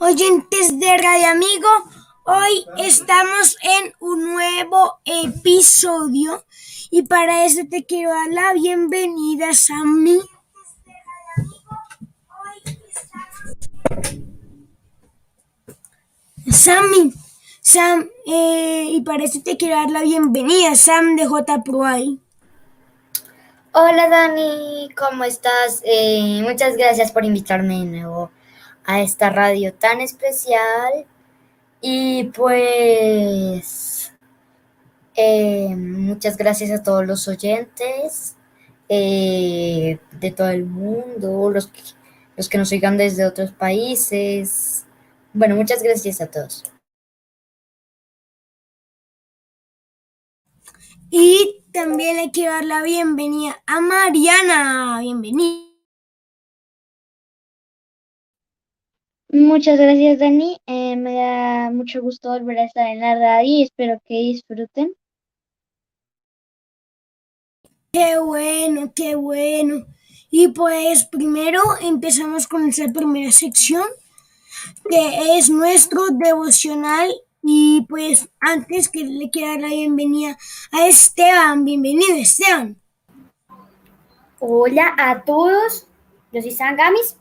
oyentes de Radio Amigo. Hoy estamos en un nuevo episodio y para eso te quiero dar la bienvenida, Sammy. Sammy, Sam, eh, y para eso te quiero dar la bienvenida, Sam de J Pro ahí. Hola Dani, ¿cómo estás? Eh, muchas gracias por invitarme de nuevo a esta radio tan especial. Y pues eh, muchas gracias a todos los oyentes eh, de todo el mundo, los que, los que nos oigan desde otros países. Bueno, muchas gracias a todos. Y también le quiero dar la bienvenida a Mariana. Bienvenida. Muchas gracias, Dani. Eh, me da mucho gusto volver a estar en la radio y espero que disfruten. Qué bueno, qué bueno. Y pues primero empezamos con nuestra primera sección, que es nuestro devocional. Y pues antes que le quiero dar la bienvenida a Esteban. Bienvenido, Esteban. Hola a todos, yo soy San Gamis.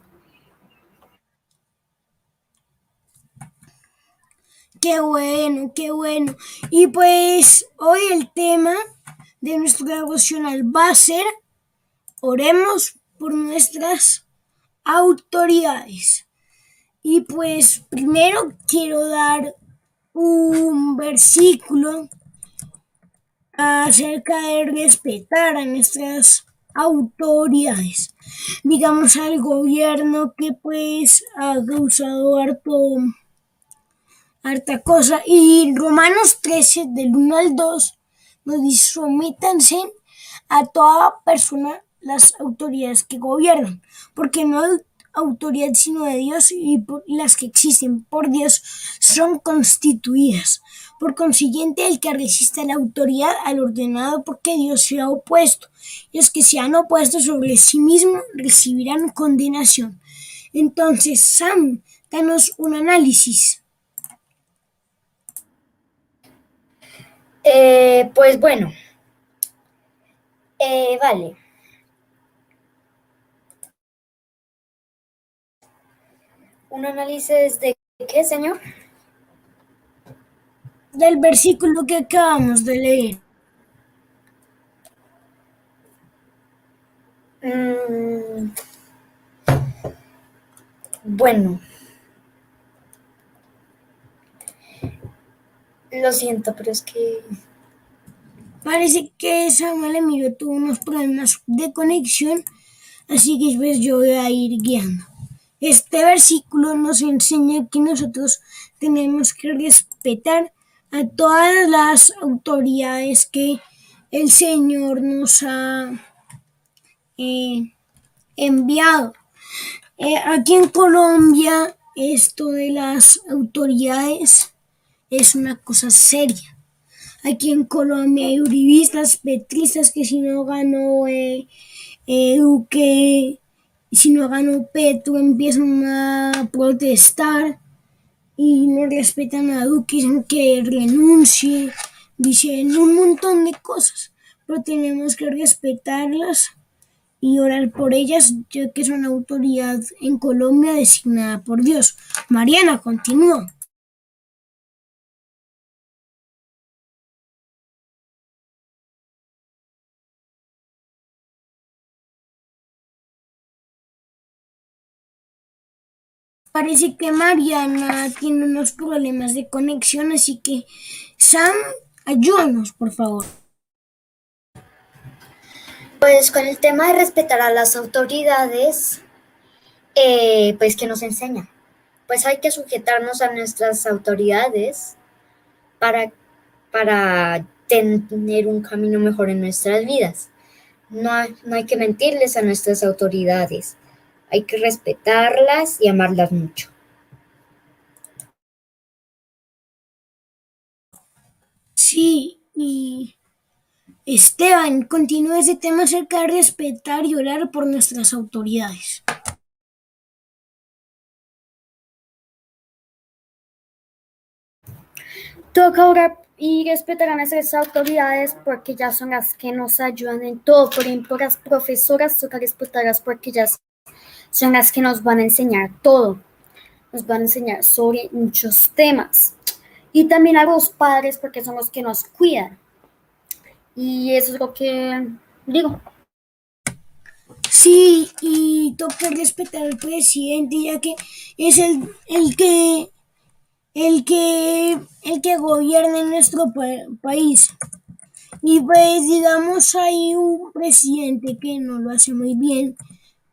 Qué bueno, qué bueno. Y pues hoy el tema de nuestro devocional va a ser oremos por nuestras autoridades. Y pues primero quiero dar un versículo acerca de respetar a nuestras autoridades. Digamos al gobierno que pues ha causado harto harta. Y Romanos 13, del 1 al 2, nos dice, somítanse a toda persona las autoridades que gobiernan, porque no hay autoridad sino de Dios y las que existen por Dios son constituidas. Por consiguiente, el que resiste a la autoridad al ordenado porque Dios se ha opuesto, y los que se han opuesto sobre sí mismos recibirán condenación. Entonces, Sam, danos un análisis. Eh, pues bueno, eh, vale. ¿Un análisis de qué, señor? Del versículo que acabamos de leer. Mm, bueno. Lo siento, pero es que... Parece que Samuel Emilio tuvo unos problemas de conexión, así que pues yo voy a ir guiando. Este versículo nos enseña que nosotros tenemos que respetar a todas las autoridades que el Señor nos ha eh, enviado. Eh, aquí en Colombia, esto de las autoridades es una cosa seria. Aquí en Colombia hay uribistas, petristas que si no ganó eh, eh, Duque, si no ganó Petro, empiezan a protestar y no respetan a Duque, dicen que renuncie, dicen un montón de cosas, pero tenemos que respetarlas y orar por ellas, ya que son autoridad en Colombia designada por Dios. Mariana, continúa. Parece que Mariana tiene unos problemas de conexión, así que Sam, ayúdanos, por favor. Pues con el tema de respetar a las autoridades, eh, pues que nos enseña. Pues hay que sujetarnos a nuestras autoridades para, para tener un camino mejor en nuestras vidas. No no hay que mentirles a nuestras autoridades hay que respetarlas y amarlas mucho. Sí, y Esteban, continúa ese tema acerca de respetar y orar por nuestras autoridades. Toca orar y respetar a nuestras autoridades porque ya son las que nos ayudan en todo. Por ejemplo, las profesoras toca respetarlas porque ellas son las que nos van a enseñar todo. Nos van a enseñar sobre muchos temas. Y también a los padres porque son los que nos cuidan. Y eso es lo que digo. Sí, y toca respetar al presidente, ya que es el, el que el que el que gobierna en nuestro pa- país. Y pues digamos hay un presidente que no lo hace muy bien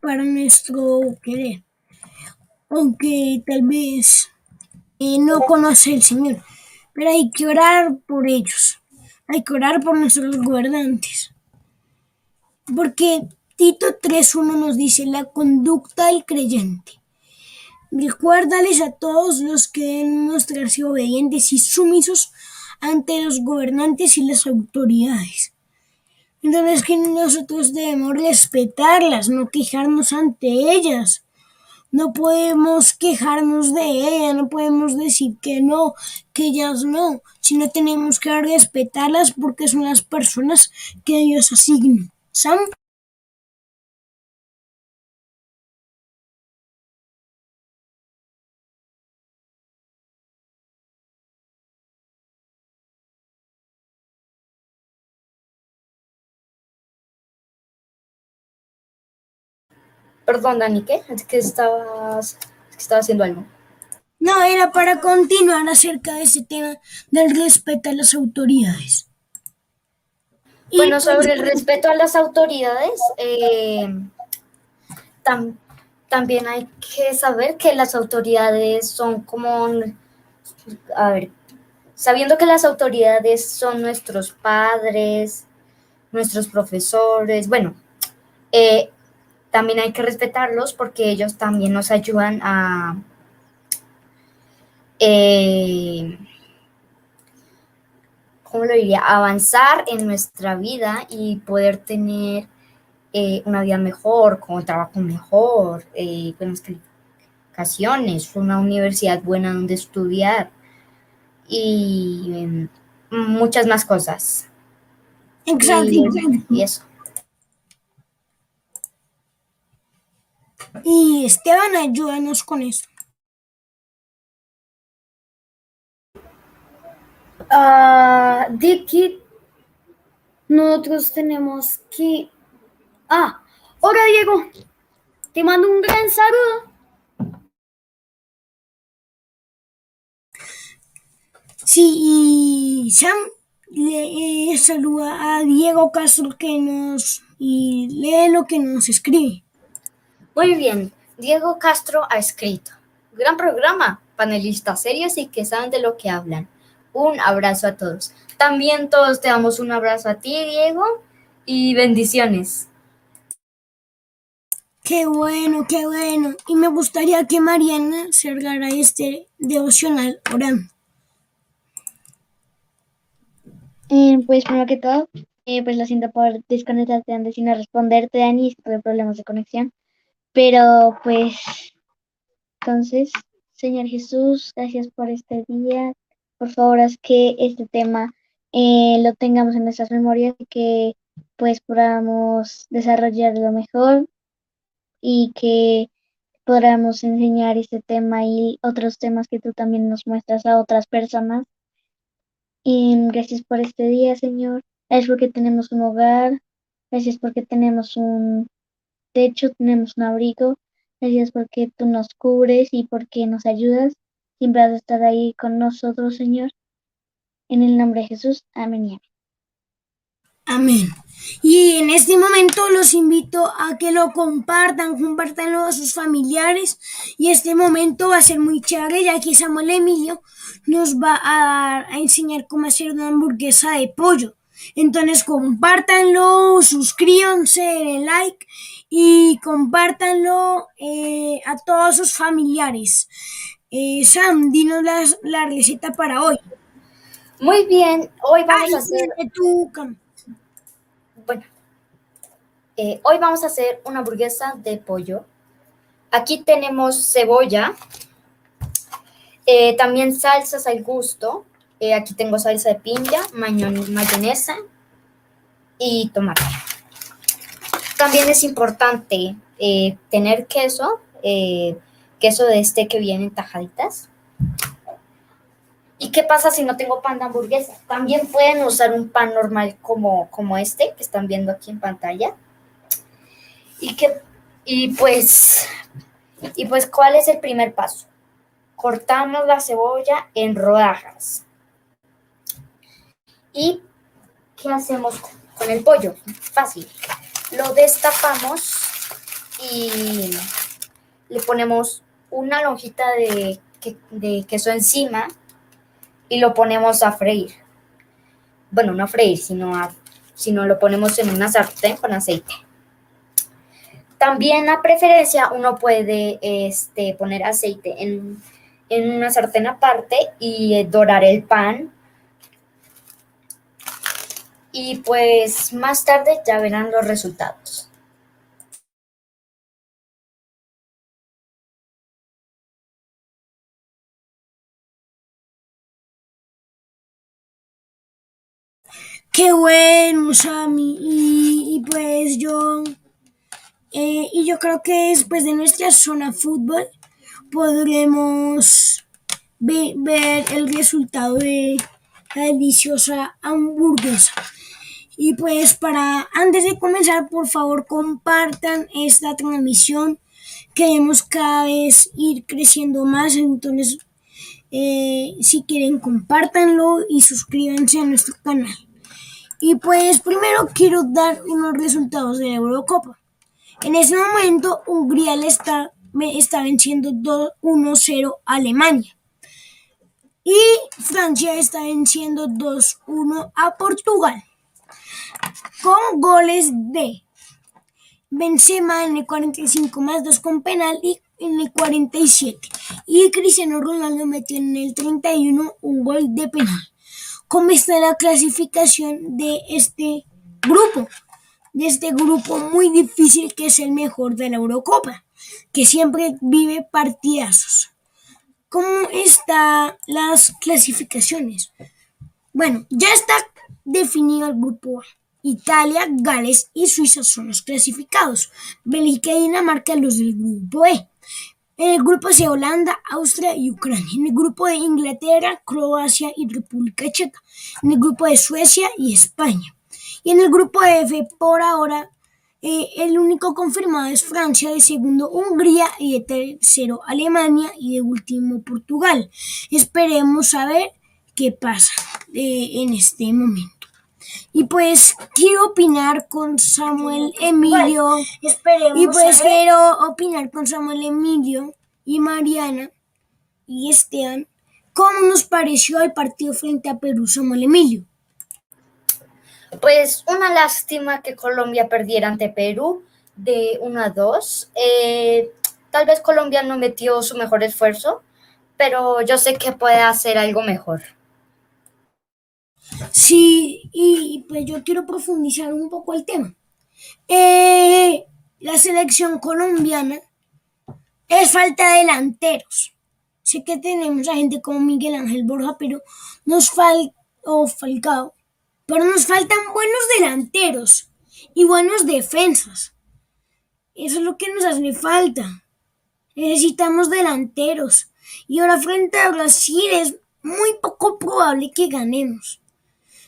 para nuestro querer. Aunque tal vez eh, no conoce al Señor. Pero hay que orar por ellos. Hay que orar por nuestros gobernantes. Porque Tito 3.1 nos dice la conducta del creyente. Recuérdales a todos los que deben mostrarse obedientes y sumisos ante los gobernantes y las autoridades. Entonces que nosotros debemos respetarlas, no quejarnos ante ellas. No podemos quejarnos de ellas, no podemos decir que no, que ellas no, sino tenemos que respetarlas porque son las personas que Dios asigna. Sam. Perdón, Dani, ¿qué? Es que estabas, es que estaba haciendo algo. No, era para continuar acerca de ese tema del respeto a las autoridades. Bueno, pues, sobre el respeto a las autoridades, eh, tam- también hay que saber que las autoridades son como, a ver, sabiendo que las autoridades son nuestros padres, nuestros profesores, bueno, eh, también hay que respetarlos porque ellos también nos ayudan a... eh, ¿cómo lo diría? Avanzar en nuestra vida y poder tener eh, una vida mejor, con un trabajo mejor, eh, buenas calificaciones, una universidad buena donde estudiar y em, muchas más cosas. exacto, Y, exacto. y eso. Y Esteban, ayúdanos con eso. Ah, de que nosotros tenemos que... Ah, hola Diego, te mando un gran saludo. Sí, y Sam le eh, saluda a Diego Castro que nos y lee lo que nos escribe. Muy bien, Diego Castro ha escrito. Gran programa, panelistas serios y que saben de lo que hablan. Un abrazo a todos. También todos te damos un abrazo a ti, Diego, y bendiciones. Qué bueno, qué bueno. Y me gustaría que Mariana cerrara este devocional orando. Eh, pues primero que todo, eh, pues lo siento por desconectarte antes y no responderte, Dani, si tuve problemas de conexión. Pero pues, entonces, Señor Jesús, gracias por este día. Por favor, haz que este tema eh, lo tengamos en nuestras memorias y que pues podamos desarrollarlo mejor y que podamos enseñar este tema y otros temas que tú también nos muestras a otras personas. Y gracias por este día, Señor. Gracias porque tenemos un hogar. Gracias porque tenemos un techo, tenemos un abrigo. Gracias porque tú nos cubres y porque nos ayudas. Siempre has de estar ahí con nosotros, Señor. En el nombre de Jesús. Amén y amén. Y en este momento los invito a que lo compartan, compártanlo a sus familiares. Y este momento va a ser muy chévere, ya que Samuel Emilio nos va a, a enseñar cómo hacer una hamburguesa de pollo. Entonces compártanlo, suscríbanse, denle like y compártanlo eh, a todos sus familiares. Eh, Sam, dinos la, la, receta para hoy. Muy bien, hoy vamos Ay, a hacer... Bueno, eh, hoy vamos a hacer una hamburguesa de pollo. Aquí tenemos cebolla, también salsas al gusto, aquí tengo salsa de piña, mayonesa y tomate. También es importante eh, tener queso, eh, queso de este que viene en tajaditas. ¿Y qué pasa si no tengo pan de hamburguesa? También pueden usar un pan normal como, como este que están viendo aquí en pantalla. Y, que, y, pues, y pues, ¿cuál es el primer paso? Cortamos la cebolla en rodajas. ¿Y qué hacemos con el pollo? Fácil. Lo destapamos y le ponemos una lonjita de, de queso encima y lo ponemos a freír. Bueno, no a freír, sino, a, sino lo ponemos en una sartén con aceite. También a preferencia uno puede este, poner aceite en, en una sartén aparte y dorar el pan. Y pues más tarde ya verán los resultados. Qué bueno, Sammy. Y, pues yo. Eh, y yo creo que después de nuestra zona fútbol podremos ver el resultado de deliciosa hamburguesa. Y pues para antes de comenzar, por favor, compartan esta transmisión. Queremos cada vez ir creciendo más, entonces eh, si quieren compártanlo y suscríbanse a nuestro canal. Y pues primero quiero dar unos resultados de la Eurocopa. En ese momento Hungría le está, está venciendo 2-1-0 a Alemania. Y Francia está venciendo 2-1 a Portugal. Con goles de Benzema en el 45 más 2 con penal y en el 47. Y Cristiano Ronaldo metió en el 31 un gol de penal cómo está la clasificación de este grupo, de este grupo muy difícil que es el mejor de la Eurocopa, que siempre vive partidazos. ¿Cómo están las clasificaciones? Bueno, ya está definido el grupo A. Italia, Gales y Suiza son los clasificados. Bélgica y Dinamarca los del grupo E. En el grupo C, Holanda, Austria y Ucrania. En el grupo de Inglaterra, Croacia y República Checa. En el grupo de Suecia y España. Y en el grupo F, por ahora, eh, el único confirmado es Francia, de segundo Hungría y de tercero Alemania y de último Portugal. Esperemos a ver qué pasa eh, en este momento. Y pues quiero opinar con Samuel Emilio. y pues quiero opinar con Samuel Emilio y Mariana y Esteban. ¿Cómo nos pareció el partido frente a Perú, Samuel Emilio? Pues una lástima que Colombia perdiera ante Perú de 1 a 2. Eh, tal vez Colombia no metió su mejor esfuerzo, pero yo sé que puede hacer algo mejor. Sí, y pues yo quiero profundizar un poco el tema. Eh, la selección colombiana es falta de delanteros. Sé que tenemos a gente como Miguel Ángel Borja, pero nos falta, o Falcao, pero nos faltan buenos delanteros y buenos defensas. Eso es lo que nos hace falta. Necesitamos delanteros. Y ahora frente a Brasil es muy poco probable que ganemos.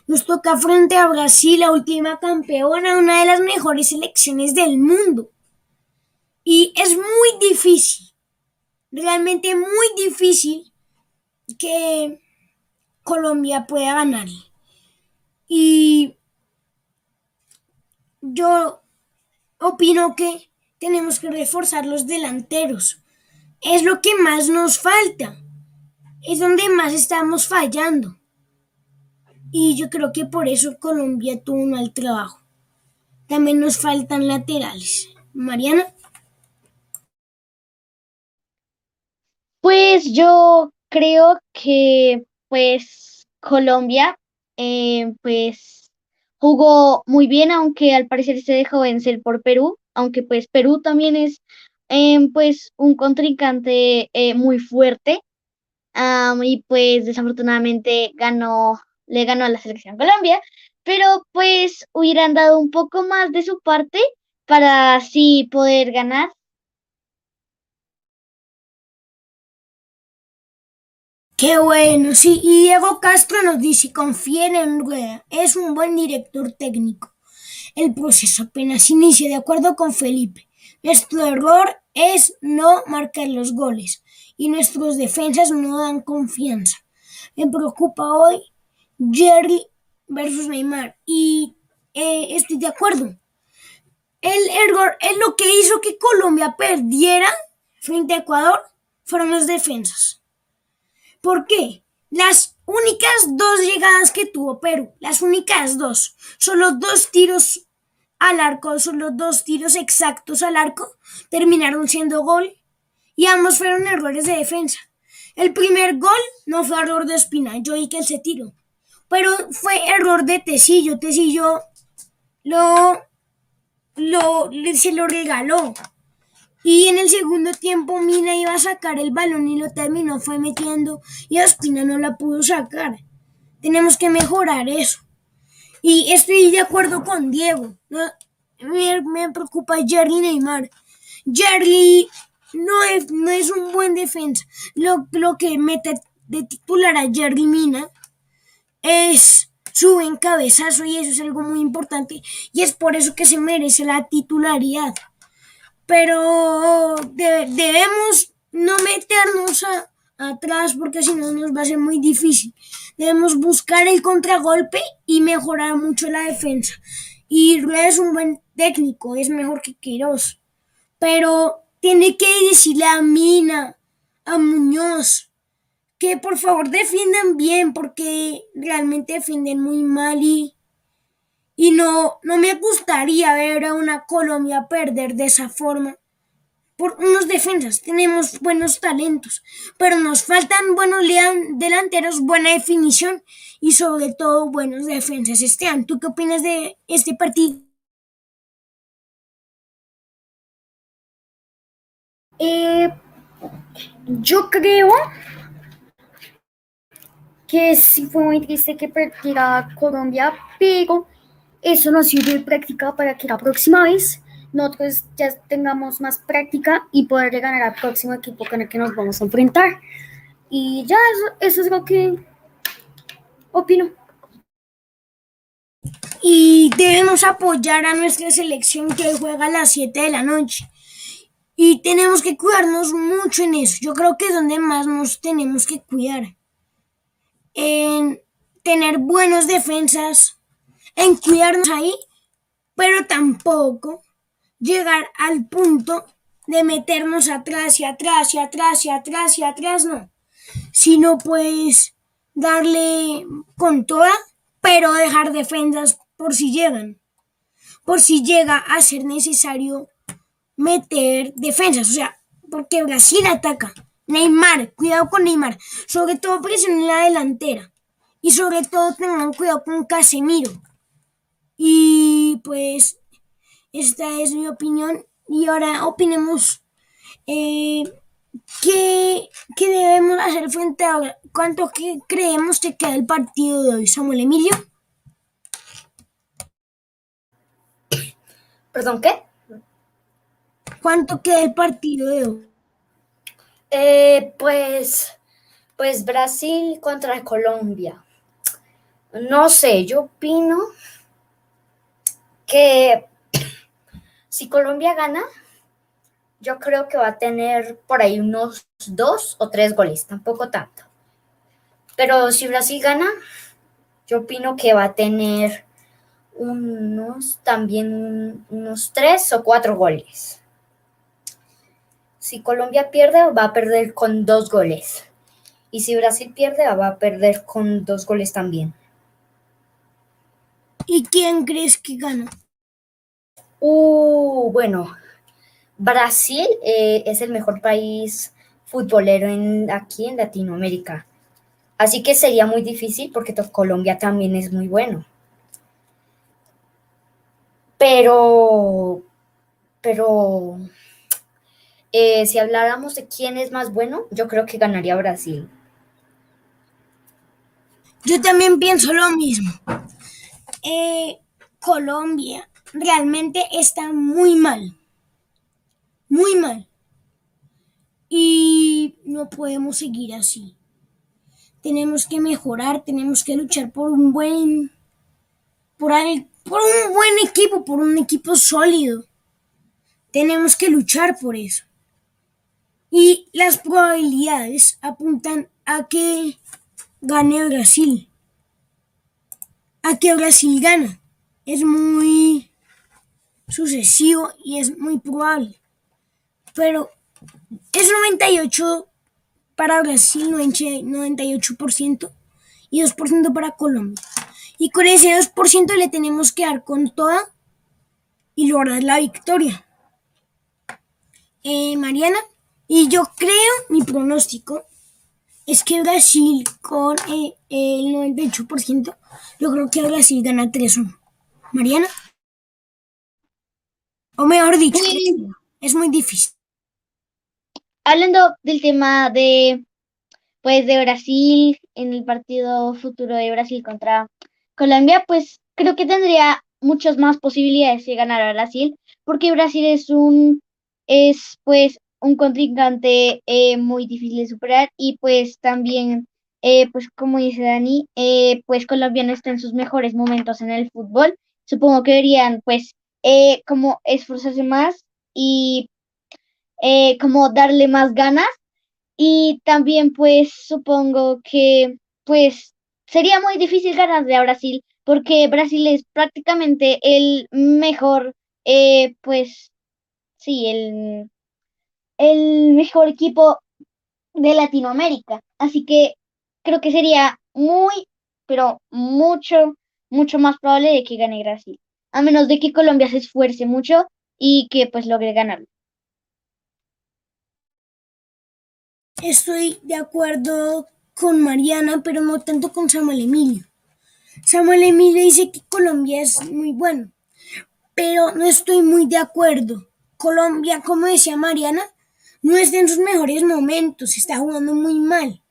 Nos toca frente a Brasil, la última campeona, una de las mejores selecciones del mundo. Y es muy difícil, realmente muy difícil que Colombia pueda ganar. Y yo opino que tenemos que reforzar los delanteros. Es lo que más nos falta. Es donde más estamos fallando. Y yo creo que por eso Colombia tuvo un mal trabajo. También nos faltan laterales. Mariana. Pues yo creo que pues Colombia eh, pues jugó muy bien, aunque al parecer se dejó vencer por Perú, aunque pues Perú también es eh, pues un contrincante eh, muy fuerte y pues desafortunadamente ganó, le ganó a la selección Colombia, pero pues hubieran dado un poco más de su parte para así poder ganar. Qué bueno, sí. Y Diego Castro nos dice, confíen en Rueda, es un buen director técnico. El proceso apenas inicia, de acuerdo con Felipe. Nuestro error es no marcar los goles y nuestros defensas no dan confianza. Me preocupa hoy Jerry versus Neymar y eh, estoy de acuerdo. El error es lo que hizo que Colombia perdiera frente a Ecuador fueron las defensas. ¿Por qué? Las únicas dos llegadas que tuvo Perú, las únicas dos, son los dos tiros al arco, son los dos tiros exactos al arco, terminaron siendo gol y ambos fueron errores de defensa. El primer gol no fue error de Espina, yo vi que él se tiró, pero fue error de Tecillo, Tecillo lo, lo, se lo regaló. Y en el segundo tiempo Mina iba a sacar el balón y lo terminó fue metiendo y Ospina no la pudo sacar. Tenemos que mejorar eso. Y estoy de acuerdo con Diego. ¿no? Me, me, preocupa Jerry Neymar. Jerry no es, no es un buen defensa. Lo, lo que mete de titular a Jerry Mina es su buen cabezazo y eso es algo muy importante. Y es por eso que se merece la titularidad pero de, debemos no meternos atrás porque si no nos va a ser muy difícil. Debemos buscar el contragolpe y mejorar mucho la defensa. Y Rueda es un buen técnico, es mejor que Queiroz. Pero tiene que decirle a Mina, a Muñoz, que por favor defiendan bien porque realmente defienden muy mal y y no, no me gustaría ver a una Colombia perder de esa forma. Por unos defensas tenemos buenos talentos, pero nos faltan buenos delanteros, buena definición y sobre todo buenos defensas. Esteban, ¿tú qué opinas de este partido? Eh, yo creo que sí fue muy triste que perdiera Colombia, pero eso nos sirve de práctica para que la próxima vez nosotros ya tengamos más práctica y poder ganar al próximo equipo con el que nos vamos a enfrentar. Y ya eso, eso es lo que opino. Y debemos apoyar a nuestra selección que juega a las 7 de la noche. Y tenemos que cuidarnos mucho en eso. Yo creo que es donde más nos tenemos que cuidar. En tener buenos defensas, en cuidarnos ahí, pero tampoco llegar al punto de meternos atrás y atrás y atrás y atrás y atrás, no. Sino pues darle con toda, pero dejar defensas por si llegan. Por si llega a ser necesario meter defensas. O sea, porque Brasil ataca. Neymar, cuidado con Neymar. Sobre todo presión en la delantera. Y sobre todo tengan cuidado con Casemiro. Y pues esta es mi opinión. Y ahora opinemos eh, ¿qué, ¿qué, debemos hacer frente a cuánto que creemos que queda el partido de hoy, Samuel Emilio. ¿Perdón qué? ¿Cuánto queda el partido de hoy? Eh, pues, pues Brasil contra Colombia. No sé, yo opino que si Colombia gana, yo creo que va a tener por ahí unos dos o tres goles, tampoco tanto. Pero si Brasil gana, yo opino que va a tener unos también unos tres o cuatro goles. Si Colombia pierde, va a perder con dos goles. Y si Brasil pierde, va a perder con dos goles también. ¿Y quién crees que gana? Uh, bueno, Brasil eh, es el mejor país futbolero en, aquí en Latinoamérica. Así que sería muy difícil porque Colombia también es muy bueno. Pero, pero, eh, si habláramos de quién es más bueno, yo creo que ganaría Brasil. Yo también pienso lo mismo. Eh, Colombia realmente está muy mal. Muy mal. Y no podemos seguir así. Tenemos que mejorar, tenemos que luchar por un buen por, por un buen equipo, por un equipo sólido. Tenemos que luchar por eso. Y las probabilidades apuntan a que gane Brasil. A que Brasil gana. Es muy sucesivo y es muy probable. Pero es 98 para Brasil, 98% y 2% para Colombia. Y con ese 2% le tenemos que dar con toda y lograr la victoria. Eh, Mariana, y yo creo, mi pronóstico es que Brasil con eh, el 98%, yo creo que Brasil gana 3-1. Mariana. O mejor dicho, es muy difícil. Hablando del tema de, pues, de Brasil, en el partido futuro de Brasil contra Colombia, pues creo que tendría muchas más posibilidades de ganar a Brasil, porque Brasil es un, es pues un contrincante eh, muy difícil de superar y pues también, eh, pues como dice Dani, eh, pues Colombia no está en sus mejores momentos en el fútbol. Supongo que deberían pues como esforzarse más y como darle más ganas y también pues supongo que pues sería muy difícil ganarle a Brasil porque Brasil es prácticamente el mejor pues sí el, el mejor equipo de Latinoamérica así que creo que sería muy pero mucho mucho más probable de que gane Brasil a menos de que Colombia se esfuerce mucho y que pues logre ganarlo Estoy de acuerdo con Mariana, pero no tanto con Samuel Emilio. Samuel Emilio dice que Colombia es muy bueno, pero no estoy muy de acuerdo. Colombia, como decía Mariana, no está en sus mejores momentos, está jugando muy mal.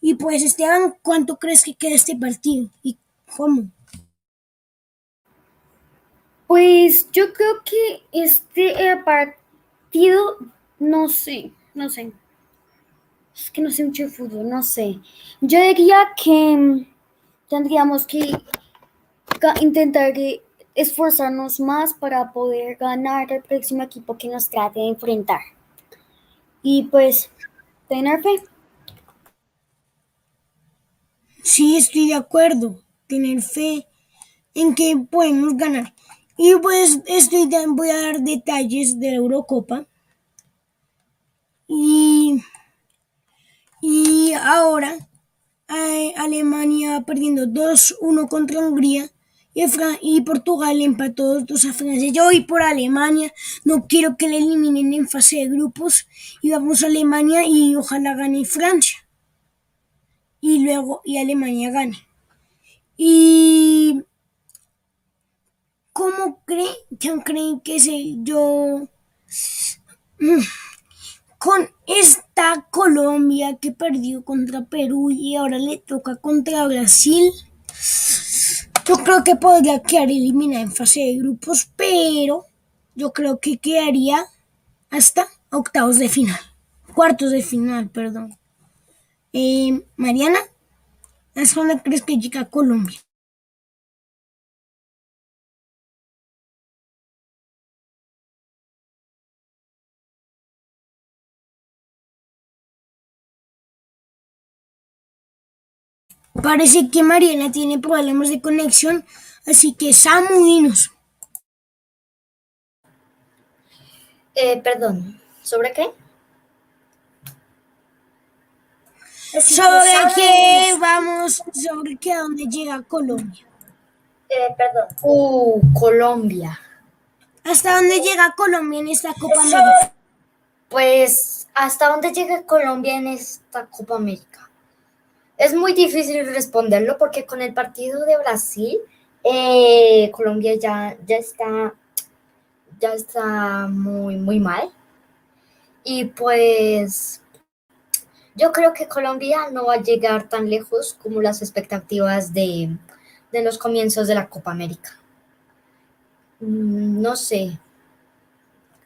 Y pues Esteban, ¿cuánto crees que queda este partido? ¿Y cómo? Pues yo creo que este eh, partido, no sé, no sé. Es que no sé mucho de fútbol, no sé. Yo diría que mm, tendríamos que intentar esforzarnos más para poder ganar el próximo equipo que nos trate de enfrentar. Y pues, tener fe. Sí, estoy de acuerdo. Tener fe en que podemos ganar. Y pues estoy voy a dar detalles de la Eurocopa. Y, y ahora eh, Alemania perdiendo 2-1 contra Hungría. Y, y Portugal empató 2 a Francia. Yo voy por Alemania. No quiero que le eliminen en fase de grupos. Y vamos a Alemania y ojalá gane Francia. Y luego y Alemania gane. Y ¿cómo creen? ¿Quién creen que se yo con esta Colombia que perdió contra Perú y ahora le toca contra Brasil? Yo creo que podría quedar eliminada en fase de grupos, pero yo creo que quedaría hasta octavos de final, cuartos de final, perdón. Eh, Mariana, ¿hasta dónde crees que llega Colombia? Parece que Mariana tiene problemas de conexión, así que Samu, dinos. Eh, perdón, ¿sobre qué? Sobre qué vamos, sobre qué a dónde llega Colombia. Eh, perdón. Uh, Colombia. ¿Hasta dónde llega Colombia en esta Copa América? Pues, ¿hasta dónde llega Colombia en esta Copa América? Es muy difícil responderlo porque con el partido de Brasil, eh, Colombia ya, ya está, ya está muy, muy mal. Y pues, Yo creo que Colombia no va a llegar tan lejos como las expectativas de, de los comienzos de la Copa América. Mm, No sé.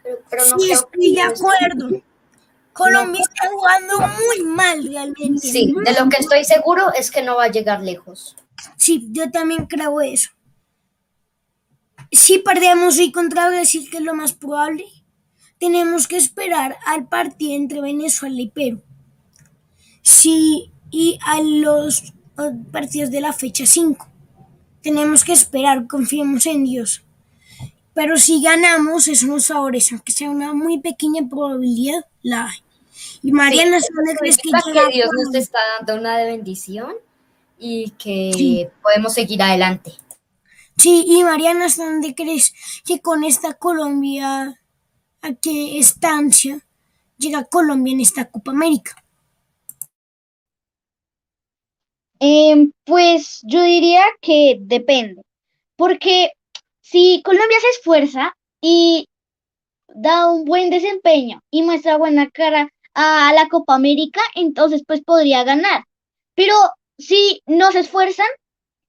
Pero, pero no sí, estoy de acuerdo. Colombia está jugando muy mal realmente. Sí, de lo que estoy seguro es que no va a llegar lejos. Sí, yo también creo eso. Si perdemos hoy contra Brasil, que es lo más probable, tenemos que esperar al partido entre Venezuela y Perú. Sí, y a los partidos de la fecha 5. Tenemos que esperar, confiemos en Dios. Pero si ganamos, eso nos favorece, aunque sea una muy pequeña probabilidad, la hay. Y Mariana, ¿dónde crees que que Dios nos está dando una de bendición y que Sí. podemos seguir adelante. Sí, y Mariana, ¿hasta dónde crees que con esta Colombia, a qué estancia llega Colombia en esta Copa América? Em, pues yo diría que depende, porque si Colombia se esfuerza y da un buen desempeño y muestra buena cara a la Copa América, entonces pues podría ganar. Pero si no se esfuerzan,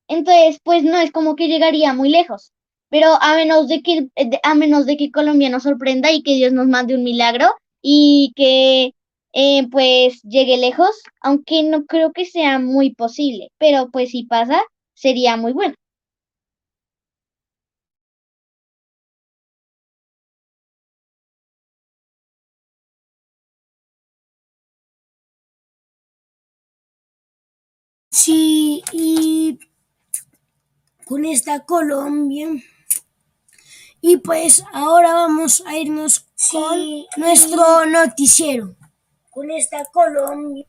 entonces pues no es como que llegaría muy lejos. Pero a menos de que a menos de que Colombia nos sorprenda y que Dios nos mande un milagro y que eh, pues llegue lejos, aunque no creo que sea muy posible, pero pues si pasa, sería muy bueno. Sí, y con esta Colombia. Y pues ahora vamos a irnos con nuestro noticiero. Con esta Colombia.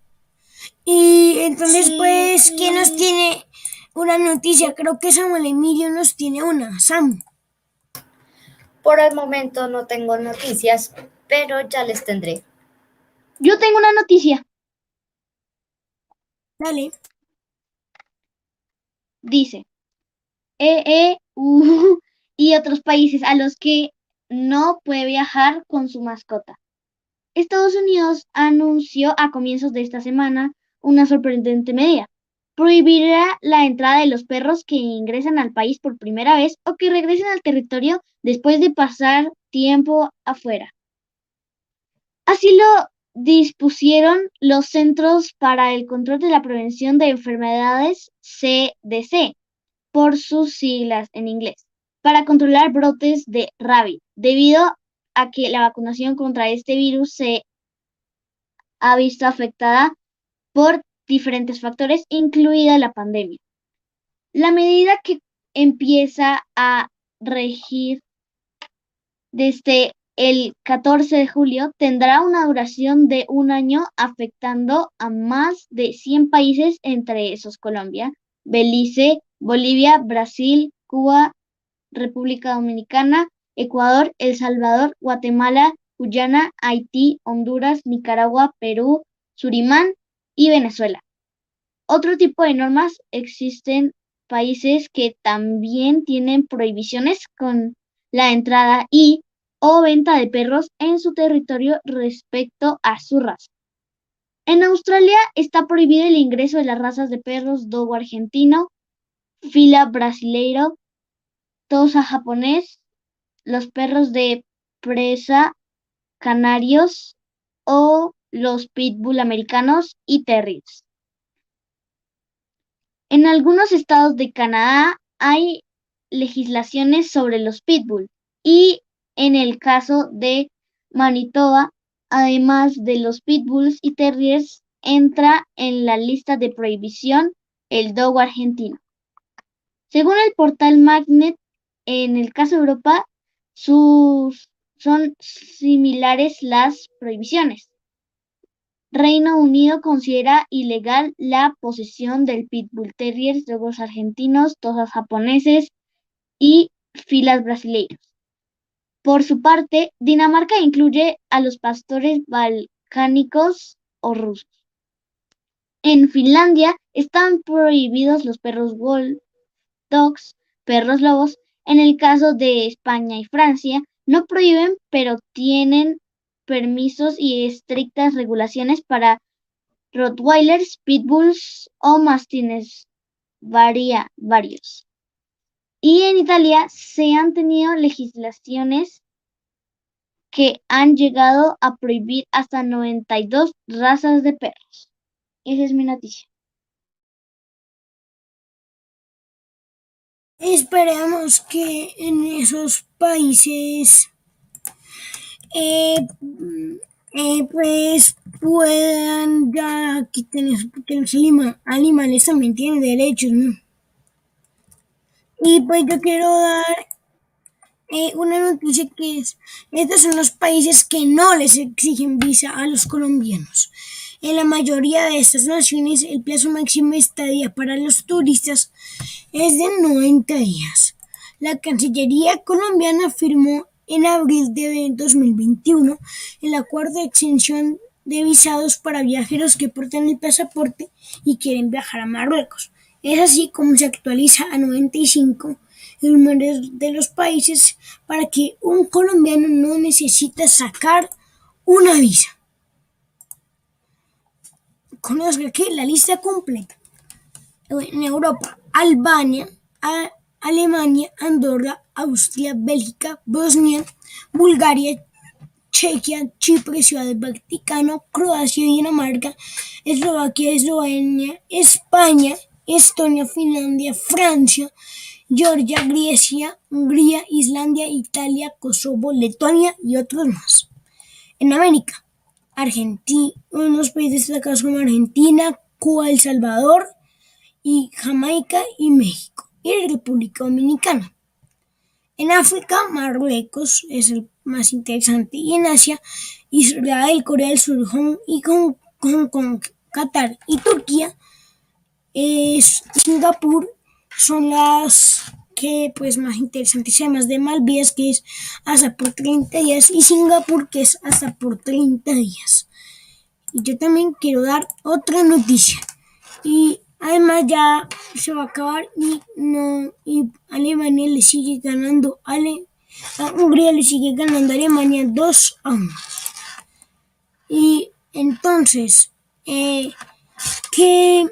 Y entonces, pues, ¿quién nos tiene una noticia? Creo que Samuel Emilio nos tiene una. Sam. Por el momento no tengo noticias, pero ya les tendré. Yo tengo una noticia. Dale. Dice, EU y otros países a los que no puede viajar con su mascota. Estados Unidos anunció a comienzos de esta semana una sorprendente medida. Prohibirá la entrada de los perros que ingresan al país por primera vez o que regresen al territorio después de pasar tiempo afuera. Así lo dispusieron los Centros para el Control de la Prevención de Enfermedades, CDC, por sus siglas en inglés, para controlar brotes de rabia, debido a que la vacunación contra este virus se ha visto afectada por diferentes factores, incluida la pandemia. La medida que empieza a regir desde el 14 de julio tendrá una duración de un año afectando a más de 100 países, entre esos Colombia, Belice, Bolivia, Brasil, Cuba, República Dominicana, Ecuador, El Salvador, Guatemala, Guyana, Haití, Honduras, Nicaragua, Perú, Surimán y Venezuela. Otro tipo de normas existen países que también tienen prohibiciones con la entrada y o venta de perros en su territorio respecto a su raza. En Australia está prohibido el ingreso de las razas de perros dogo argentino, fila brasileiro, tosa japonés, los perros de presa canarios o los pitbull americanos y terriers. En algunos estados de Canadá hay legislaciones sobre los pitbull y en el caso de Manitoba, además de los pitbulls y terriers, entra en la lista de prohibición el dogo argentino. Según el portal Magnet, en el caso de Europa, son similares las prohibiciones. Reino Unido considera ilegal la posesión del Pitbull Terriers, dogos argentinos, tosas japoneses y filas brasileiros. Por su parte, Dinamarca incluye a los pastores balcánicos o rusos. En Finlandia están prohibidos los perros wolf dogs, perros lobos. En el caso de España y Francia, no prohíben, pero tienen permisos y estrictas regulaciones para Rottweilers, Pitbulls o Mastines varía, varios. Y en Italia se han tenido legislaciones que han llegado a prohibir hasta 92 razas de perros. Esa es mi noticia. Esperemos que en esos países eh, eh, pues puedan ya que los animales también tienen derechos, ¿no? Y pues yo quiero dar eh, una noticia que es, estos son los países que no les exigen visa a los colombianos. En la mayoría de estas naciones, el plazo máximo de estadía para los turistas es de 90 días. La Cancillería colombiana firmó en abril de 2021 el acuerdo de exención de visados para viajeros que portan el pasaporte y quieren viajar a Marruecos. Es así como se actualiza a 95 el número de los países para que un colombiano no necesite sacar una visa. Conozca aquí la lista completa. En Europa, Albania, Alemania, Andorra, Austria, Bélgica, Bosnia, Bulgaria, Chequia, Chipre, Ciudad del Vaticano, Croacia, Dinamarca, Eslovaquia, Eslovenia, España, Estonia, Finlandia, Francia, Georgia, Grecia, Hungría, Islandia, Italia, Kosovo, Letonia y otros más. En América, Argentina, unos países destacados como Argentina, Cuba, El Salvador y Jamaica y México y República Dominicana. En África, Marruecos es el más interesante y en Asia, Israel, Corea del Sur y Hong Kong, Qatar y Turquía, es Singapur son las que pues más interesantes además de Malvias que es hasta por 30 días y Singapur que es hasta por 30 días. Y yo también quiero dar otra noticia. Y además ya se va a acabar y no y Alemania le sigue ganando a, Hungría le sigue ganando a Alemania 2 a 1. Y entonces, eh, ¿qué,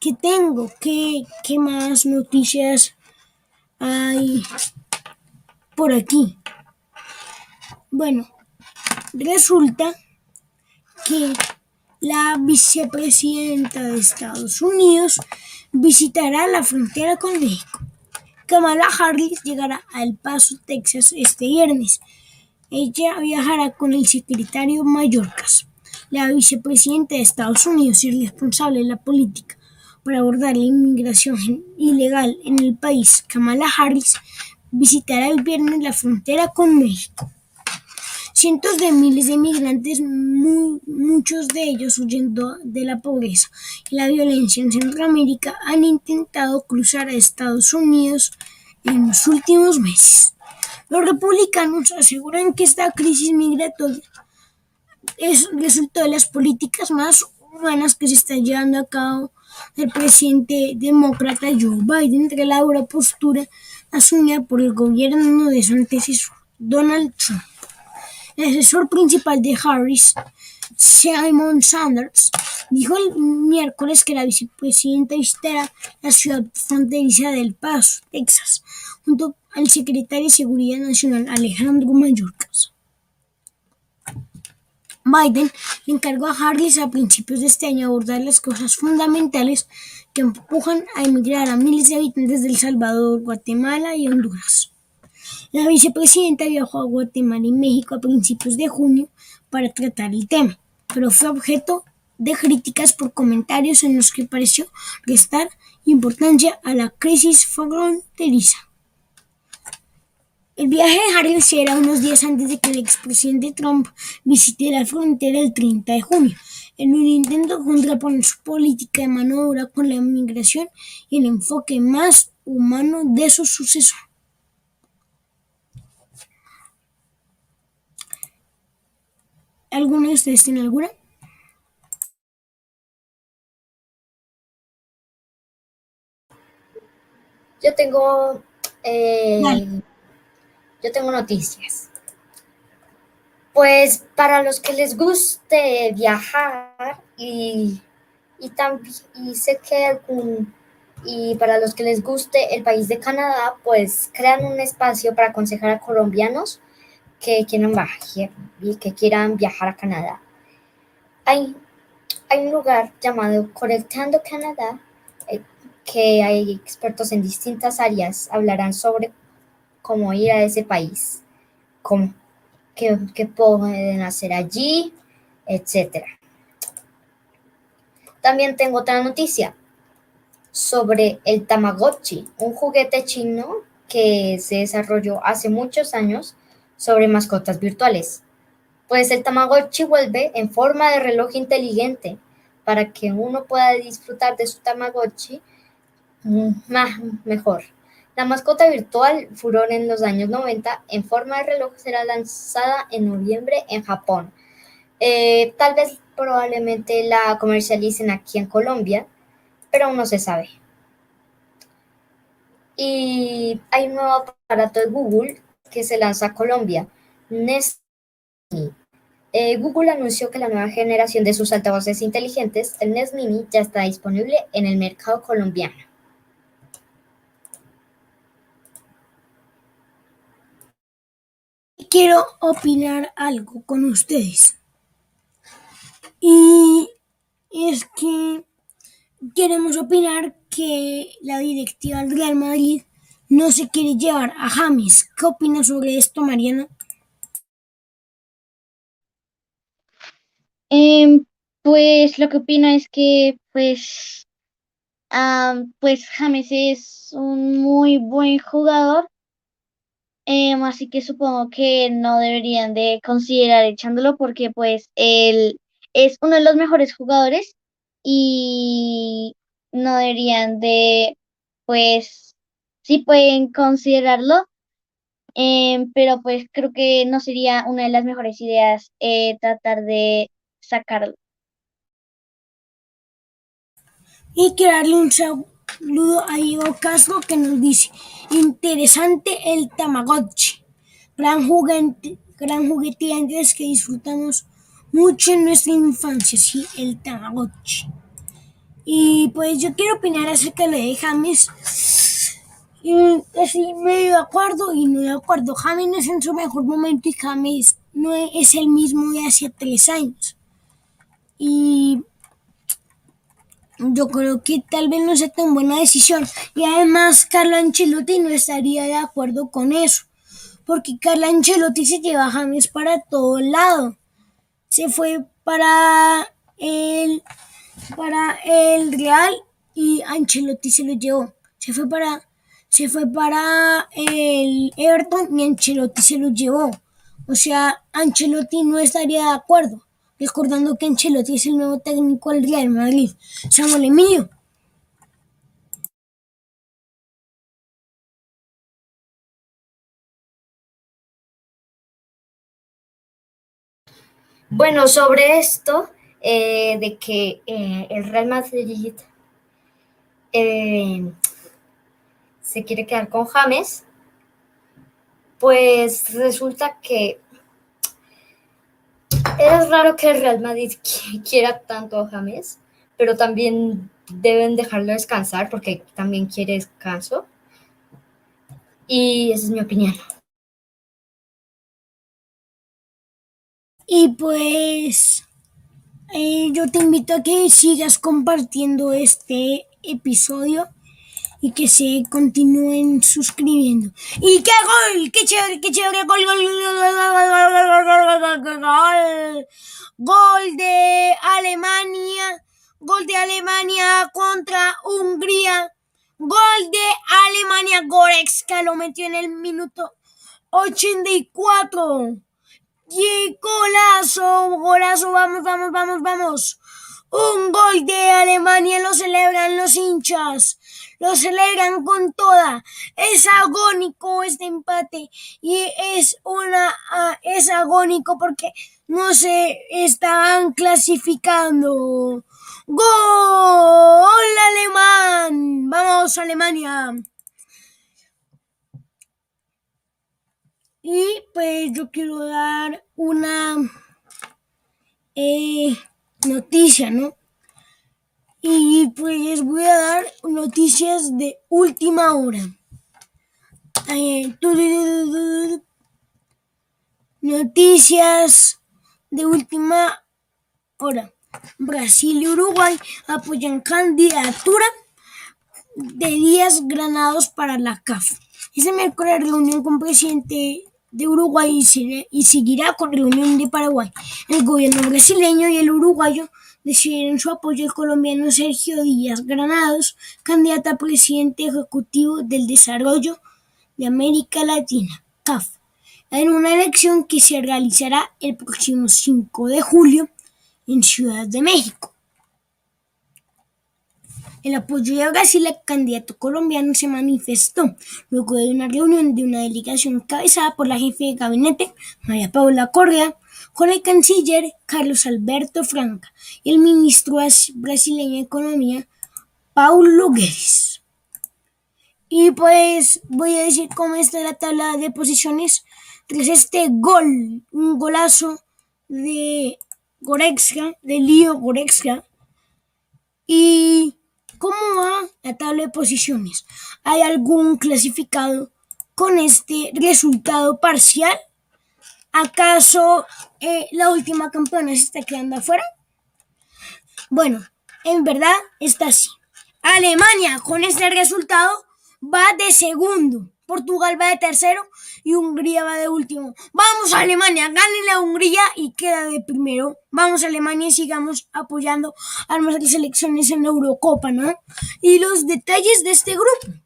¿qué tengo? ¿Qué, ¿Qué más noticias hay por aquí? Bueno, resulta que la vicepresidenta de Estados Unidos visitará la frontera con México. Kamala Harris llegará a El Paso, Texas, este viernes. Ella viajará con el secretario Mayorkas, la vicepresidenta de Estados Unidos y responsable de la política para abordar la inmigración ilegal en el país. Kamala Harris visitará el viernes la frontera con México. Cientos de miles de migrantes, muchos de ellos huyendo de la pobreza y la violencia en Centroamérica, han intentado cruzar a Estados Unidos en los últimos meses. Los republicanos aseguran que esta crisis migratoria es resultado de las políticas más humanas que se están llevando a cabo del presidente demócrata Joe Biden entre la dura postura asumida por el gobierno de su antecesor Donald Trump. El asesor principal de Harris, Simon Sanders, dijo el miércoles que la vicepresidenta visitará la ciudad fronteriza del Paso, Texas, junto al secretario de Seguridad Nacional Alejandro Mayorkas. Biden le encargó a Harris a principios de este año abordar las cosas fundamentales que empujan a emigrar a miles de habitantes de El Salvador, Guatemala y Honduras. La vicepresidenta viajó a Guatemala y México a principios de junio para tratar el tema, pero fue objeto de críticas por comentarios en los que pareció restar importancia a la crisis fronteriza. El viaje de Harris era unos días antes de que el expresidente Trump visite la frontera el 30 de junio, en un intento contraponer su política de mano dura con la inmigración y el enfoque más humano de su sucesor. ¿Alguno de ustedes tiene alguna? Yo tengo. Eh, yo tengo noticias. Pues para los que les guste viajar y, y, y sé que algún, y para los que les guste el país de Canadá, pues crean un espacio para aconsejar a colombianos que quieran viajar, que quieran viajar a Canadá. Hay, hay un lugar llamado Conectando Canadá eh, que hay expertos en distintas áreas hablarán sobre cómo ir a ese país, cómo, qué, qué pueden hacer allí, etc. También tengo otra noticia sobre el Tamagotchi, un juguete chino que se desarrolló hace muchos años sobre mascotas virtuales. Pues el Tamagotchi vuelve en forma de reloj inteligente para que uno pueda disfrutar de su Tamagotchi más mejor. La mascota virtual furor en los años 90 en forma de reloj será lanzada en noviembre en Japón. Eh, tal vez probablemente la comercialicen aquí en Colombia, pero aún no se sabe. Y hay un nuevo aparato de Google que se lanza a Colombia, Nest. Eh, Google anunció que la nueva generación de sus altavoces inteligentes, el Nest Mini, ya está disponible en el mercado colombiano. Quiero opinar algo con ustedes. Y es que queremos opinar que la directiva del Real Madrid no se quiere llevar a James. ¿Qué opinas sobre esto, Mariana? Em, pues lo que opino es que pues, pues James es un muy buen jugador Em, así que supongo que no deberían de considerar echándolo porque pues él es uno de los mejores jugadores y no deberían de, pues sí pueden considerarlo, em, pero pues creo que no sería una de las mejores ideas eh, tratar de sacarlo. Y darle un saludo a Diego Castro que nos dice, interesante el Tamagotchi, gran juguete, gran juguete antes que disfrutamos mucho en nuestra infancia, sí, el Tamagotchi. Y pues yo quiero opinar acerca de lo de James. Y estoy medio de acuerdo y no de acuerdo. James no es en su mejor momento y James no es el mismo de hace tres años. Y yo creo que tal vez no sea tan buena decisión. Y además Carlo Ancelotti no estaría de acuerdo con eso. Porque Carlo Ancelotti se lleva a James para todo lado. Se fue para el, para el Real y Ancelotti se lo llevó. Se fue para, se fue para el Everton y Ancelotti se lo llevó. O sea, Ancelotti no estaría de acuerdo recordando que Ancelotti es el nuevo técnico del Real Madrid, Samuel Emilio. Bueno, sobre esto eh, de que eh, el Real Madrid eh, se quiere quedar con James, pues resulta que es raro que el Real Madrid quiera tanto a James, pero también deben dejarlo descansar porque también quiere descanso. Y esa es mi opinión. Y pues eh, yo te invito a que sigas compartiendo este episodio y que se continúen suscribiendo. ¡Y qué gol! ¡Qué chévere, qué chévere! ¡Gol, gol, gol, gol! Gol de Alemania. Gol de Alemania contra Hungría. Gol de Alemania. Goretzka lo metió en el minuto 84. ¡Y golazo! ¡Golazo! ¡Vamos, vamos, vamos, vamos! Un gol de Alemania lo celebran los hinchas lo celebran con toda. Es agónico este empate y es una ah, es agónico porque no se están clasificando. ¡Gol alemán! ¡Vamos Alemania! Y pues yo quiero dar una eh, noticia, ¿no? Y pues voy a dar noticias de última hora. Eh, noticias de última hora. Brasil y Uruguay apoyan candidatura de días granados para la CAF. Ese miércoles reunión con presidente de Uruguay y seguirá con reunión de Paraguay. El gobierno brasileño y el uruguayo decidieron su apoyo al colombiano Sergio Díaz Granados, candidato a presidente ejecutivo del desarrollo de América Latina, CAF, en una elección que se realizará el próximo 5 de julio en Ciudad de México. El apoyo de Brasil al candidato colombiano se manifestó luego de una reunión de una delegación encabezada por la jefe de gabinete, María Paula Correa, con el canciller Carlos Alberto Franca y el ministro brasileño de Economía, Paulo Guedes. Y pues voy a decir cómo está la tabla de posiciones tras este gol, un golazo de Goretzka, de Lío Goretzka. ¿Y cómo va la tabla de posiciones? ¿Hay algún clasificado con este resultado parcial? ¿Acaso eh, la última campeona se está quedando afuera? Bueno, en verdad está así. Alemania con este resultado va de segundo. Portugal va de tercero y Hungría va de último. Vamos a Alemania, gánenle a Hungría y queda de primero. Vamos a Alemania y sigamos apoyando a nuestras selecciones en la Eurocopa, ¿no? Y los detalles de este grupo.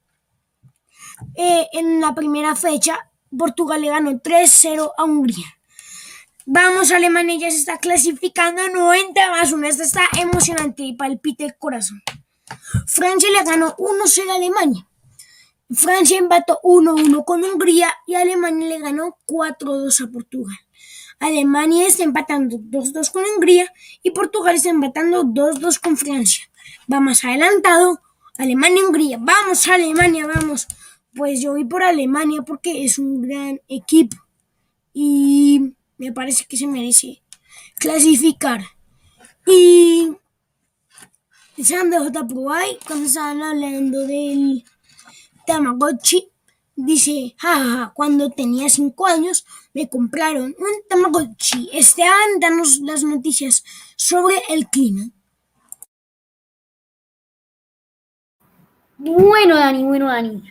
Eh, en la primera fecha, Portugal le ganó 3-0 a Hungría. Vamos, Alemania ya se está clasificando 90 más 1. Esta está emocionante y palpite el corazón. Francia le ganó 1-0 a Alemania. Francia empató 1-1 con Hungría y Alemania le ganó 4-2 a Portugal. Alemania está empatando 2-2 con Hungría y Portugal está empatando 2-2 con Francia. Va más adelantado Alemania y Hungría. Vamos Alemania, vamos. Pues yo voy por Alemania porque es un gran equipo y me parece que se merece clasificar. Y cuando estaban hablando del Tamagotchi, dice, jajaja, cuando tenía cinco años me compraron un Tamagotchi. Esteban, danos las noticias sobre el clima. Bueno, Dani, bueno, Dani.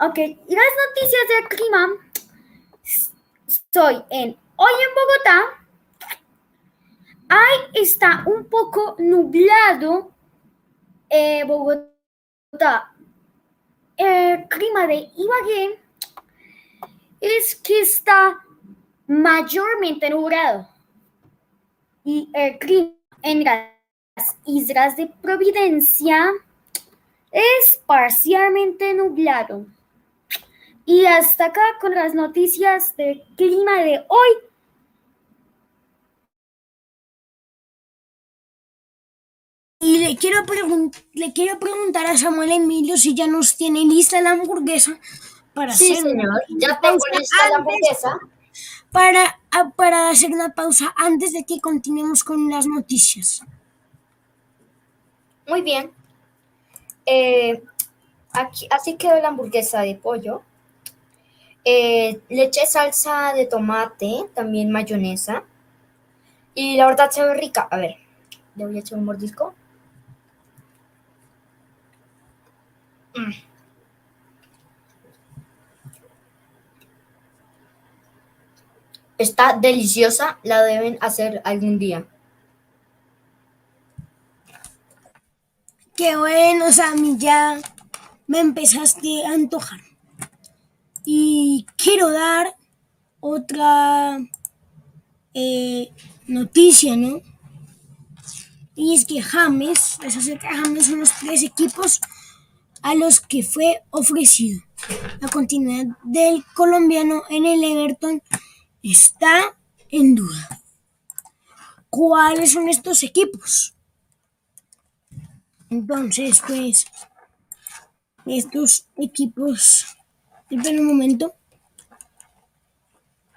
ok, y las noticias del clima. Estoy en hoy en Bogotá. Ahí está un poco nublado eh, Bogotá el clima de Ibagué es que está mayormente nublado y el clima en las islas de Providencia es parcialmente nublado. Y hasta acá con las noticias del clima de hoy. Y le quiero, le quiero preguntar a Samuel Emilio si ya nos tiene lista la hamburguesa para sí, hacer señor. Ya tengo lista la hamburguesa. Para, para hacer una pausa antes de que continuemos con las noticias. Muy bien. Eh, aquí, así quedó la hamburguesa de pollo. Eh, le eché salsa de tomate, también mayonesa. Y la verdad se ve rica. A ver, le voy a echar un mordisco. Mm. Está deliciosa, la deben hacer algún día. Qué bueno, Sammy, ya me empezaste a antojar. Y quiero dar otra eh, noticia, ¿no? Y es que James, les acerca James son los tres equipos a los que fue ofrecido. La continuidad del colombiano en el Everton está en duda. ¿Cuáles son estos equipos? Entonces, pues, estos equipos espera un momento,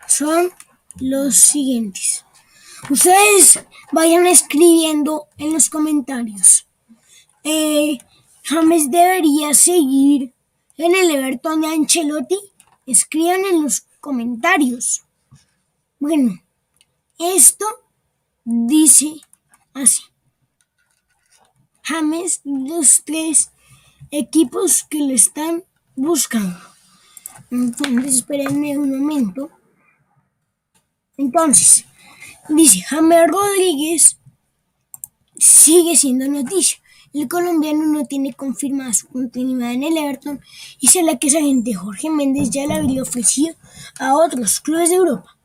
son los siguientes. Ustedes vayan escribiendo en los comentarios. Eh, James debería seguir en el Everton de Ancelotti. Escriban en los comentarios. Bueno, esto dice así. James, los tres equipos que lo están buscando. Entonces, espérenme un momento. Entonces, dice, James Rodríguez sigue siendo noticia. El colombiano no tiene confirmada su continuidad en el Everton y se la que esa gente Jorge Méndez ya la había ofrecido a otros clubes de Europa.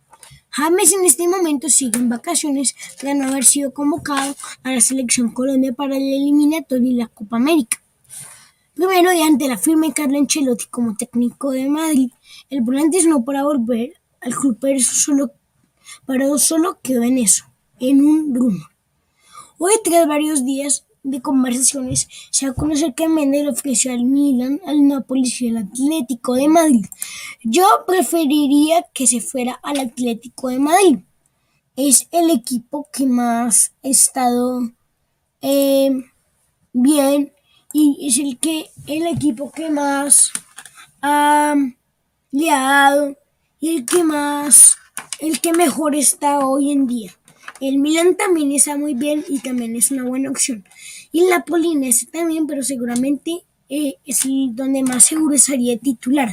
James en este momento sigue en vacaciones tras no haber sido convocado a la selección Colombia para el eliminatorio y la Copa América. Primero, y ante la firma de Carlo Ancelotti como técnico de Madrid, el volante no para volver al club, pero solo, solo quedó en eso, en un rumor. Hoy, tras varios días de conversaciones, se va a conocer que Méndez le ofreció al Milan, al Nápoles y al Atlético de Madrid. Yo preferiría que se fuera al Atlético de Madrid. Es el equipo que más ha estado eh, bien y es el que el equipo que más le ha dado y el que más el que mejor está hoy en día. El Milan también está muy bien y también es una buena opción. Y el Napoli también, pero seguramente eh, es donde más seguro estaría titular.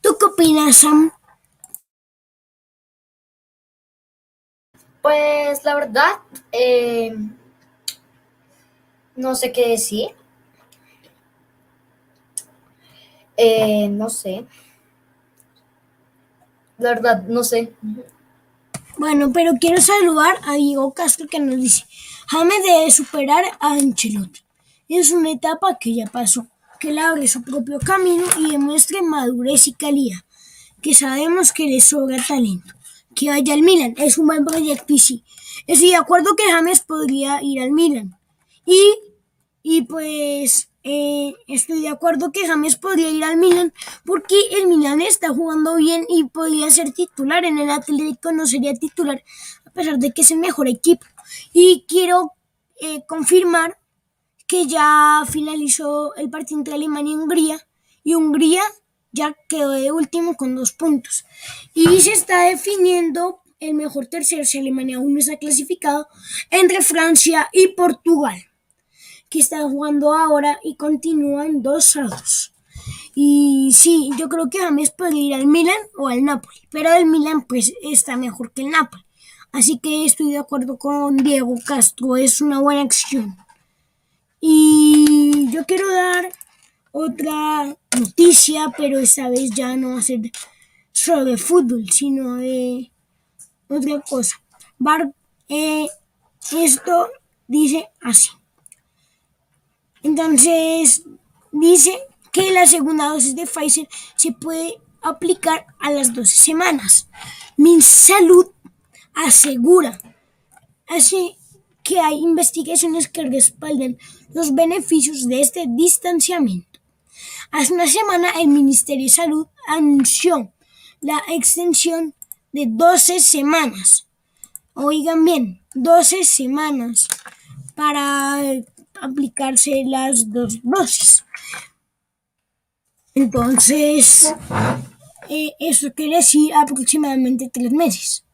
¿Tú qué opinas, Sam? Pues la verdad, eh, no sé qué decir. Eh, no sé. La verdad, no sé. Bueno, pero quiero saludar a Diego Castro que nos dice, James debe superar a Ancelotti. Es una etapa que ya pasó, que él abre su propio camino y demuestre madurez y calidad, que sabemos que le sobra talento. Que vaya al Milan, es un buen proyecto y sí. Estoy de acuerdo que James podría ir al Milan. Y, y pues eh, estoy de acuerdo que James podría ir al Milan porque el Milan está jugando bien y podría ser titular en el Atlético, no sería titular a pesar de que es el mejor equipo. Y quiero eh, confirmar que ya finalizó el partido entre Alemania y Hungría y Hungría ya quedó de último con dos puntos. Y se está definiendo el mejor tercero si Alemania aún no está clasificado entre Francia y Portugal que están jugando ahora y continúan 2 a 2. Y sí, yo creo que James podría ir al Milan o al Napoli, pero el Milan pues está mejor que el Napoli. Así que estoy de acuerdo con Diego Castro, es una buena acción. Y yo quiero dar otra noticia, pero esta vez ya no va a ser solo de fútbol, sino de otra cosa. Bar, eh, esto dice así. Entonces, dice que la segunda dosis de Pfizer se puede aplicar a las 12 semanas. Salud asegura así que hay investigaciones que respaldan los beneficios de este distanciamiento. Hace una semana el Ministerio de Salud anunció la extensión de 12 semanas. Oigan bien, 12 semanas para aplicarse las dos dosis. Entonces, eh, eso quiere decir aproximadamente tres meses.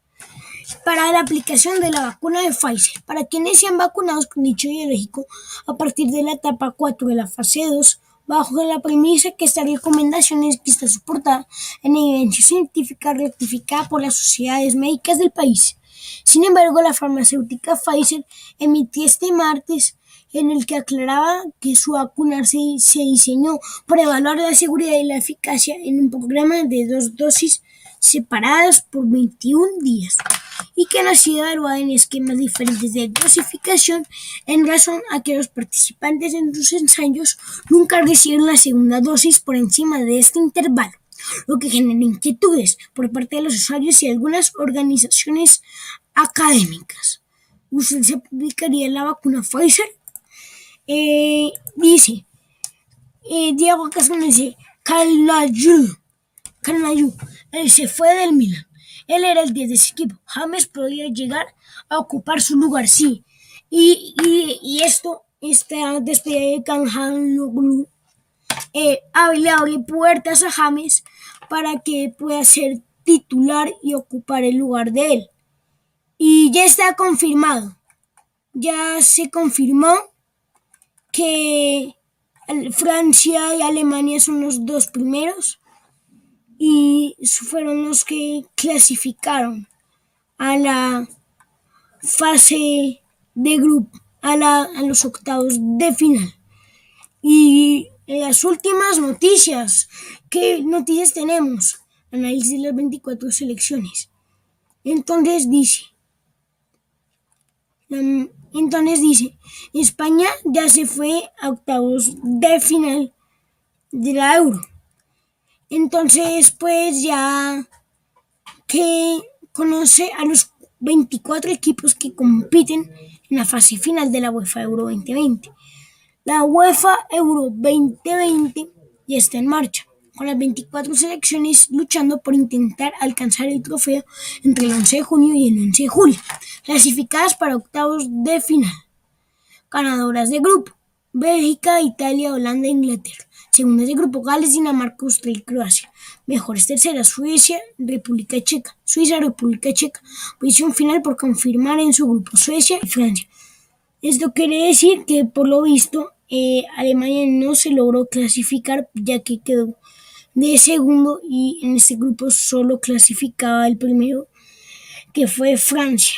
Para la aplicación de la vacuna de Pfizer, para quienes sean vacunados con dicho biológico a partir de la etapa 4 de la fase 2, bajo la premisa que esta recomendación es que está soportada en evidencia científica rectificada por las sociedades médicas del país. Sin embargo, la farmacéutica Pfizer emitió este martes en el que aclaraba que su vacuna se, diseñó para evaluar la seguridad y la eficacia en un programa de dos dosis separadas por 21 días y que sido evaluada en esquemas diferentes de dosificación en razón a que los participantes en sus ensayos nunca recibieron la segunda dosis por encima de este intervalo, lo que genera inquietudes por parte de los usuarios y algunas organizaciones académicas. ¿Usted se aplicaría la vacuna Pfizer? Eh, dice, eh, Diego Casano dice, Canayú. Él se fue del Milan. Él era el 10 de ese equipo. James podía llegar a ocupar su lugar, sí. Y, y, y esto, esta despedida de Canjanoglu, eh, le abre puertas a James para que pueda ser titular y ocupar el lugar de él. Y ya está confirmado. Ya se confirmó que Francia y Alemania son los dos primeros y fueron los que clasificaron a la fase de grupo, a, a los octavos de final. Y las últimas noticias, ¿qué noticias tenemos? Análisis de las 24 selecciones. Entonces dice, entonces dice, España ya se fue a octavos de final de la Euro. Entonces, pues ya que conoce a los 24 equipos que compiten en la fase final de la UEFA Euro 2020. La UEFA Euro 2020 ya está en marcha, con las 24 selecciones luchando por intentar alcanzar el trofeo entre el 11 de junio y el 11 de julio, clasificadas para octavos de final. Ganadoras de grupo: Bélgica, Italia, Holanda e Inglaterra. Segundas de grupo: Gales, Dinamarca, Austria y Croacia. Mejores terceras: Suecia, República Checa. Suiza, República Checa. Posición final por confirmar en su grupo: Suecia y Francia. Esto quiere decir que, por lo visto, eh, Alemania no se logró clasificar ya que quedó de segundo y en este grupo solo clasificaba el primero que fue Francia.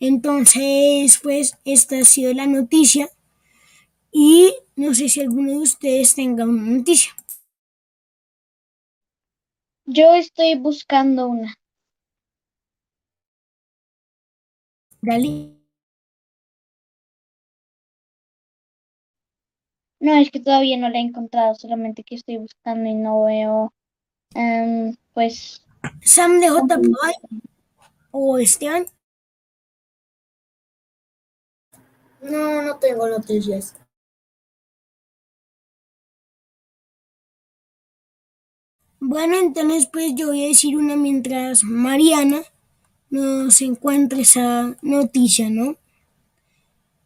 Entonces, pues esta ha sido la noticia y no sé si alguno de ustedes tenga una noticia. Yo estoy buscando una. Dale. No, es que todavía no la he encontrado, solamente que estoy buscando y no veo, em, pues... Sam de J. o Esteban. No, no tengo noticias. Bueno, entonces pues yo voy a decir una mientras Mariana nos encuentra esa noticia, ¿no?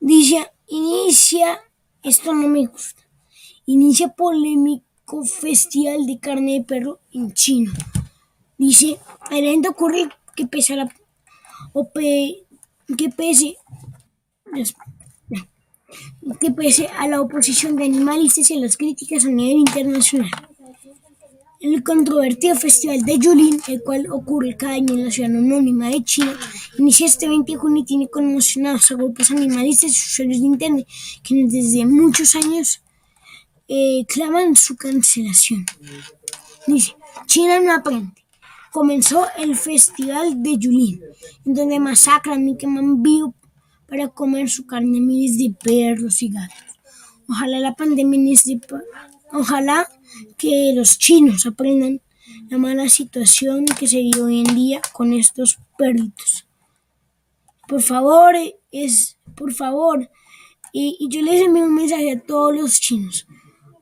Dice, inicia, esto no me gusta, inicia polémico festival de carne de perro en China. Dice, el evento ocurre que pese a la, o pe, que pese, que pese a la oposición de animalistas y a las críticas a nivel internacional. El controvertido Festival de Yulin, el cual ocurre cada año en la ciudad anónima de China, inicia este 20 de junio y tiene conmocionados a grupos animalistas y usuarios de Internet, quienes desde muchos años eh, claman su cancelación. Dice, China no aprende. Comenzó el Festival de Yulin, en donde masacran y queman vivo para comer su carne miles de perros y gatos. Ojalá la pandemia Ojalá que los chinos aprendan la mala situación que se vive hoy en día con estos perritos. Por favor, es, por favor, y, y yo les envío un mensaje a todos los chinos.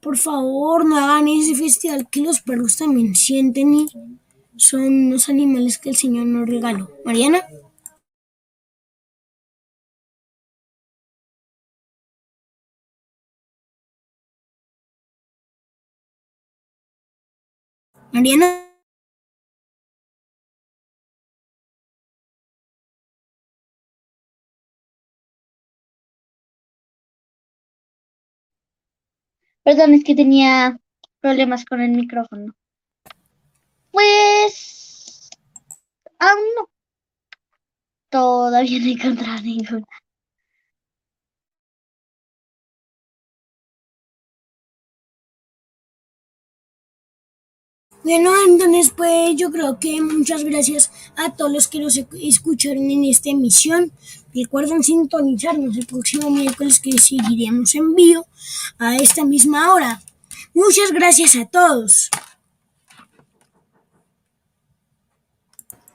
Por favor, no hagan ese festival que los perros también sienten y son los animales que el Señor nos regaló. Mariana. Mariana. Perdón, es que tenía problemas con el micrófono. Pues aún no. Todavía no he encontrado ninguna. Bueno, entonces pues yo creo que muchas gracias a todos los que nos escucharon en esta emisión. Recuerden sintonizarnos el próximo miércoles que seguiremos en vivo a esta misma hora. Muchas gracias a todos.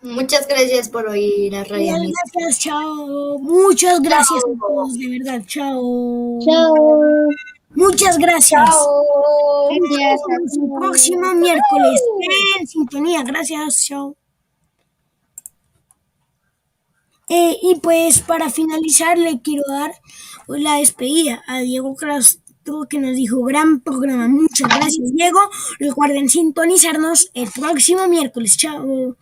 Muchas gracias por oír a Radio Muchas gracias, chao. Muchas gracias a todos, de verdad, chao. Chao. Muchas gracias. Chao. Nos vemos el próximo miércoles en sintonía. Gracias. Chao. Eh, y pues para finalizar le quiero dar la despedida a Diego Castro que nos dijo gran programa. Muchas gracias Diego. Recuerden sintonizarnos el próximo miércoles. Chao.